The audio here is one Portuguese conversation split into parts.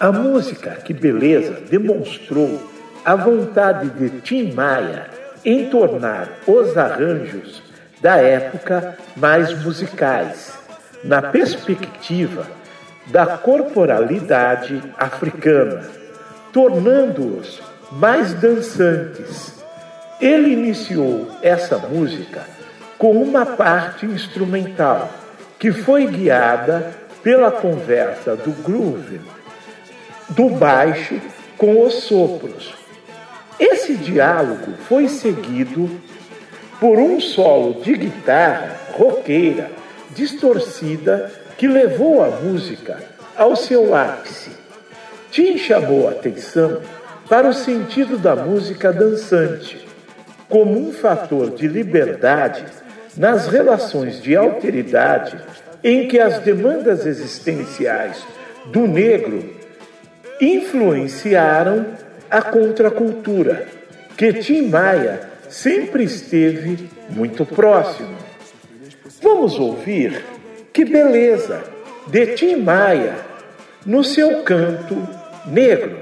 A música Que Beleza demonstrou a vontade de Tim Maia em tornar os arranjos da época mais musicais, na perspectiva da corporalidade africana, tornando-os mais dançantes. Ele iniciou essa música com uma parte instrumental que foi guiada pela conversa do groove do baixo com os sopros. Esse diálogo foi seguido por um solo de guitarra roqueira distorcida que levou a música ao seu ápice. Tim chamou a atenção para o sentido da música dançante como um fator de liberdade nas relações de alteridade em que as demandas existenciais do negro influenciaram a contracultura, que Tim Maia sempre esteve muito próximo. Vamos ouvir Que Beleza, de Tim Maia, no seu canto negro.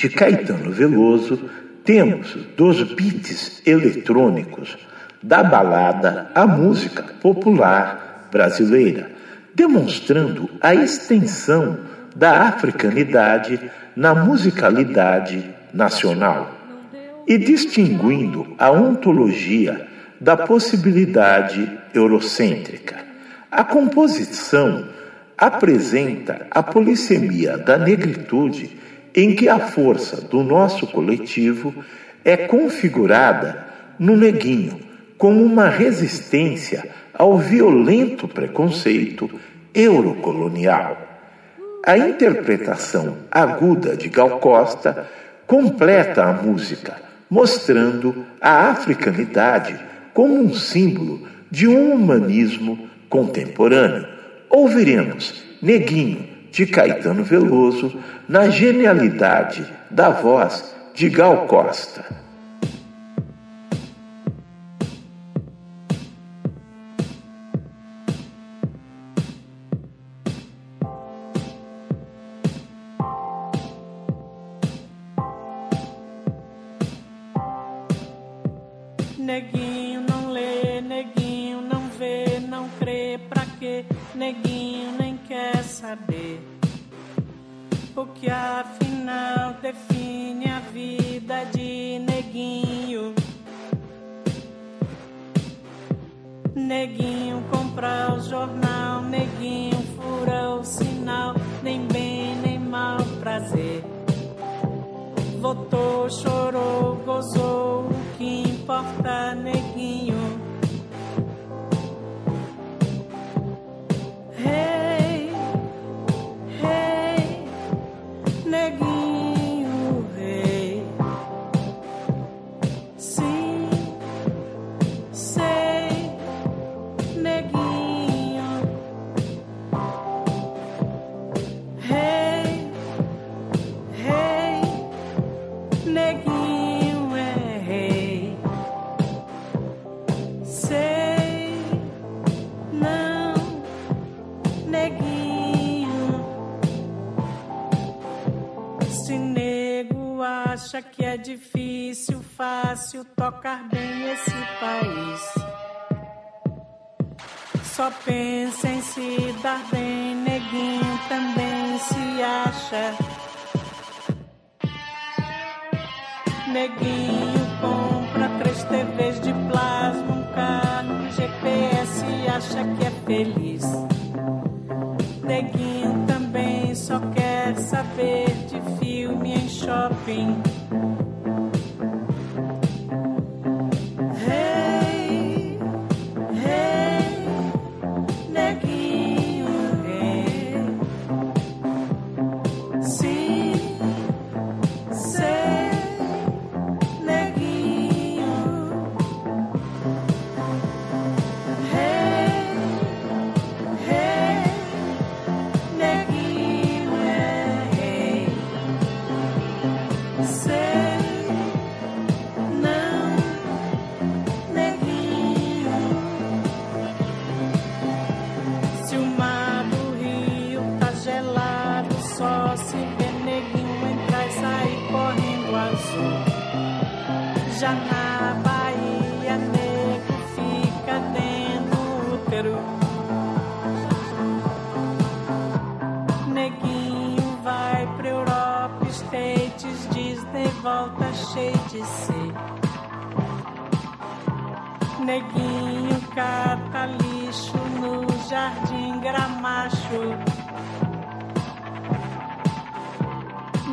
De Caetano Veloso, temos dos beats eletrônicos da balada à música popular brasileira, demonstrando a extensão da africanidade na musicalidade nacional e distinguindo a ontologia da possibilidade eurocêntrica. A composição apresenta a polissemia da negritude em que a força do nosso coletivo é configurada no neguinho como uma resistência ao violento preconceito eurocolonial. A interpretação aguda de Gal Costa completa a música, mostrando a africanidade como um símbolo de um humanismo contemporâneo. Ouviremos Neguinho de Caetano Veloso na genialidade da voz de Gal Costa. Neguinho não lê, neguinho não vê, não crê, pra quê? Neguinho quer saber. O que afinal define a vida de neguinho? Neguinho compra o jornal, neguinho fura o sinal, nem bem nem mal prazer. Votou, chorou, gozou, o que importa, neguinho? Acha que é difícil, fácil tocar bem esse país. Só pensa em se dar bem, neguinho também se acha. Neguinho compra três TVs de plasma, um carro, um GPS e acha que é feliz. Neguinho também só quer saber de filme em shopping. Volta cheio de si. Neguinho cata lixo no jardim gramacho.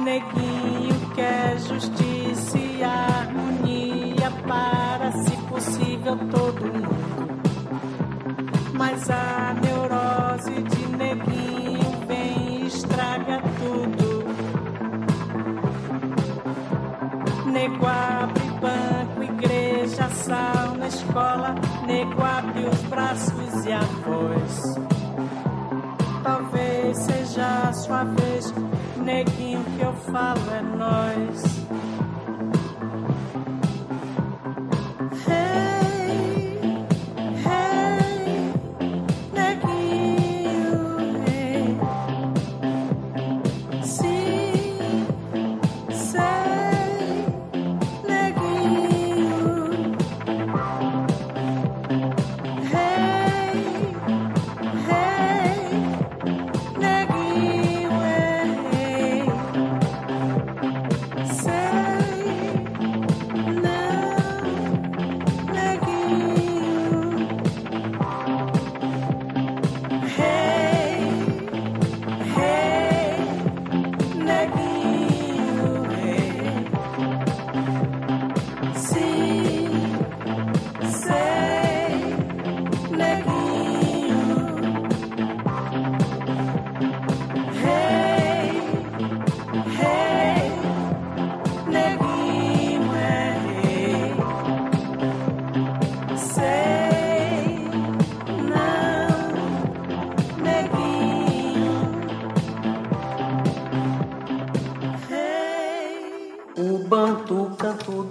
Neguinho quer justiça e harmonia para, se possível, todo mundo. Mas a neurose Nego abre banco, igreja, sauna, escola. Nego abre os braços e a voz. Talvez seja a sua vez, neguinho, que eu falo é nós.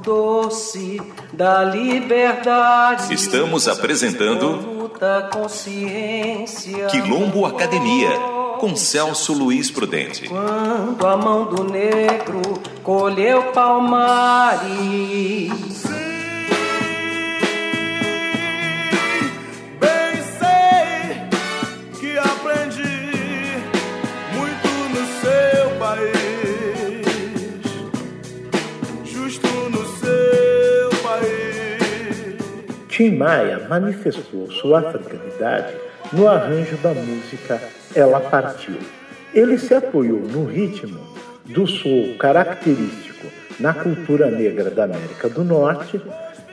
Doce da liberdade. Estamos apresentando luta consciência Quilombo Academia com Celso Luiz Prudente. Quando a mão do negro colheu palmares. Bem sei que aprendi muito no seu país, justo no seu país. Tim Maia manifestou sua africanidade no arranjo da música Ela Partiu. Ele se apoiou no ritmo do soul característico na cultura negra da América do Norte.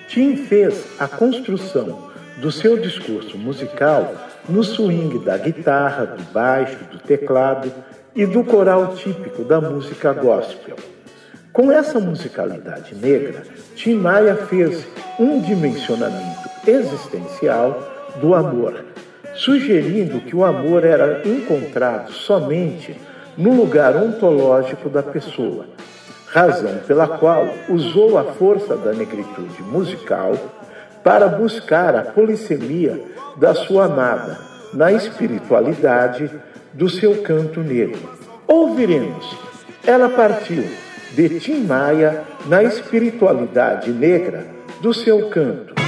Tim fez a construção do seu discurso musical no swing da guitarra, do baixo, do teclado e do coral típico da música gospel. Com essa musicalidade negra, Tim Maia fez um dimensionamento existencial do amor, sugerindo que o amor era encontrado somente no lugar ontológico da pessoa, razão pela qual usou a força da negritude musical para buscar a polissemia da sua amada na espiritualidade do seu canto negro. Ouviremos Ela Partiu de Tim Maia na espiritualidade negra do seu canto.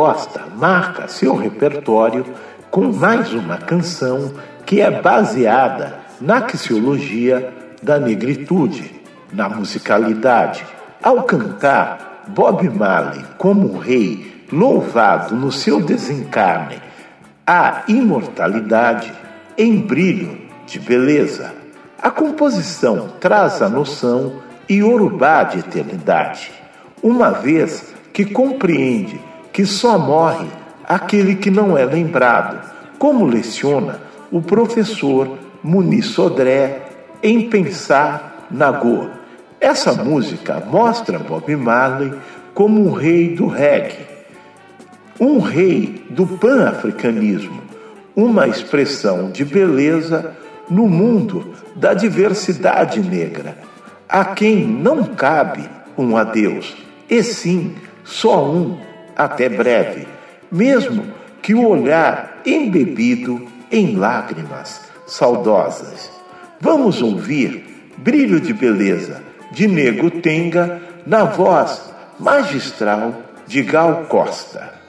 Costa marca seu repertório com mais uma canção que é baseada na axiologia da negritude, na musicalidade, Ao cantar, Bob Marley, como rei, louvado no seu desencarne, a imortalidade em brilho de beleza. A composição traz a noção iorubá de eternidade, uma vez que compreende que só morre aquele que não é lembrado, como leciona o professor Muniz Sodré em Pensar na Go. Essa música mostra Bob Marley como um rei do reggae, um rei do pan-africanismo, uma expressão de beleza no mundo da diversidade negra, a quem não cabe um adeus, e sim só um até breve, mesmo que o olhar embebido em lágrimas saudosas. Vamos ouvir Brilho de Beleza de Nego Tenga na voz magistral de Gal Costa.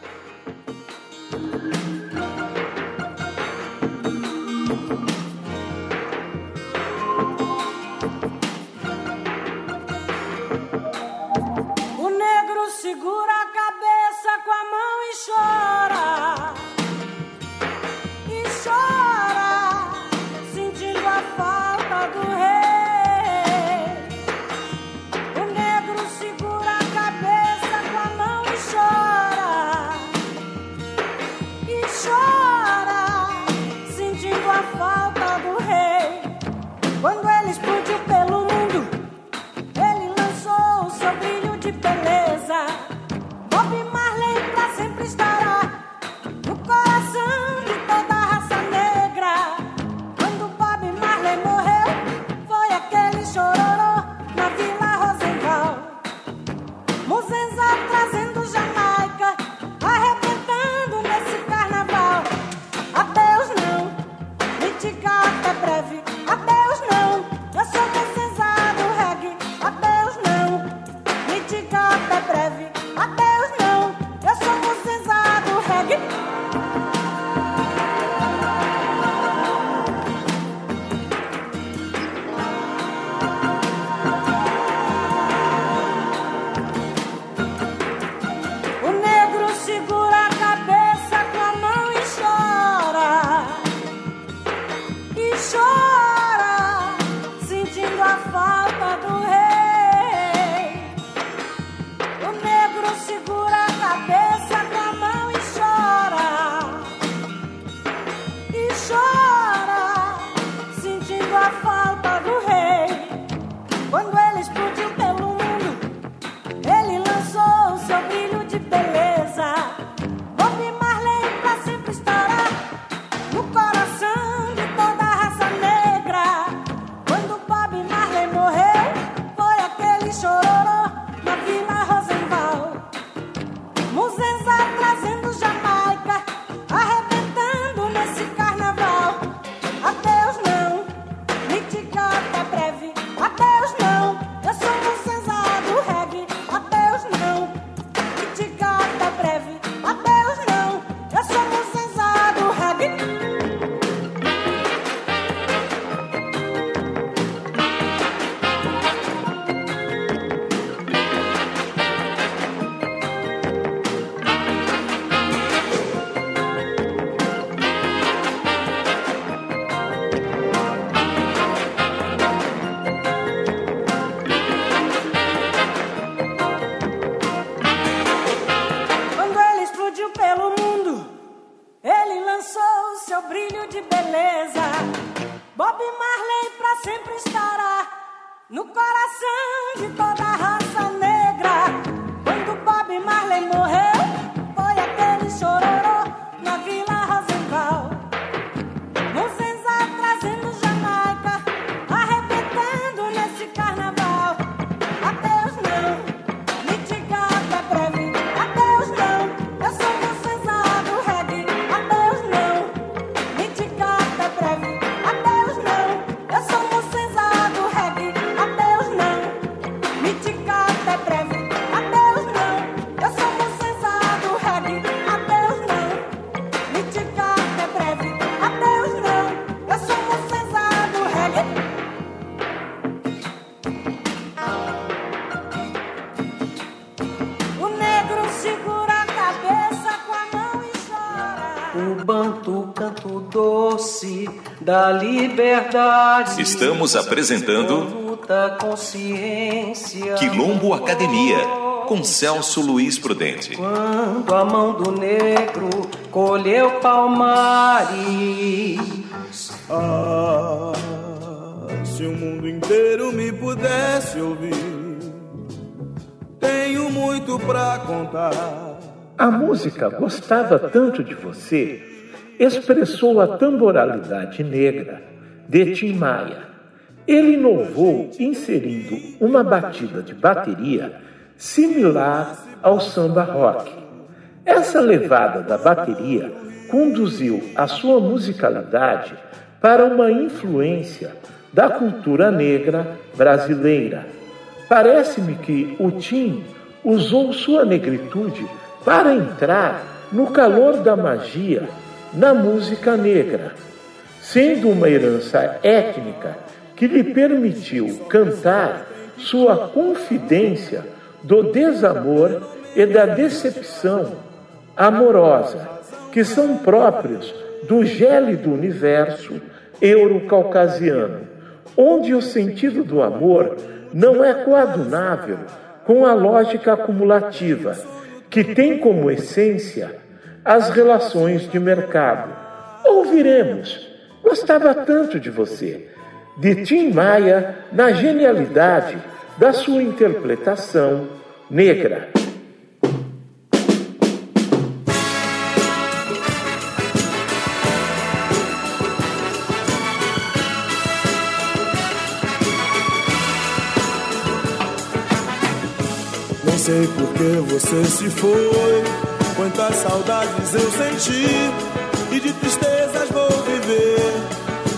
Liberdade. Estamos apresentando luta, consciência. Quilombo Academia com Celso Luiz Prudente. Quando a mão do negro colheu palmares. Ah, se o mundo inteiro me pudesse ouvir, tenho muito pra contar. A música Gostava Tanto de Você expressou a tamboralidade negra de Tim Maia. Ele inovou inserindo uma batida de bateria similar ao samba rock. Essa levada da bateria conduziu a sua musicalidade para uma influência da cultura negra brasileira. Parece-me que o Tim usou sua negritude para entrar no calor da magia na música negra, sendo uma herança étnica que lhe permitiu cantar sua confidência do desamor e da decepção amorosa, que são próprios do gélido universo eurocaucasiano, onde o sentido do amor não é coadunável com a lógica acumulativa, que tem como essência as relações de mercado. Ouviremos, gostava tanto de você, de Tim Maia na genialidade da sua interpretação negra. Nem sei por que você se foi. Quantas saudades eu senti e de tristezas vou.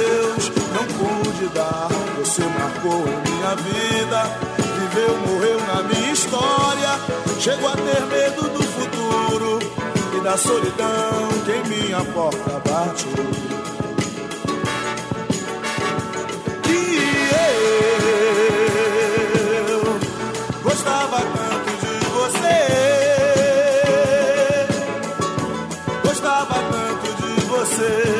Adeus não pude dar. Você marcou em minha vida. Viveu, morreu na minha história. Chego a ter medo do futuro e da solidão que em minha porta bate. E eu gostava tanto de você. Gostava tanto de você.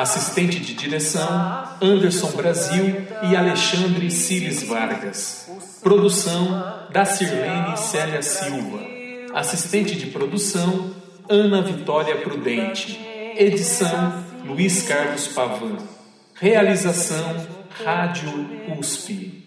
Assistente de direção: Anderson Brasil e Alexandre Cires Vargas. Produção: da Sirlene Célia Silva. Assistente de produção: Ana Vitória Prudente. Edição: Luiz Carlos Pavan. Realização: Rádio USP.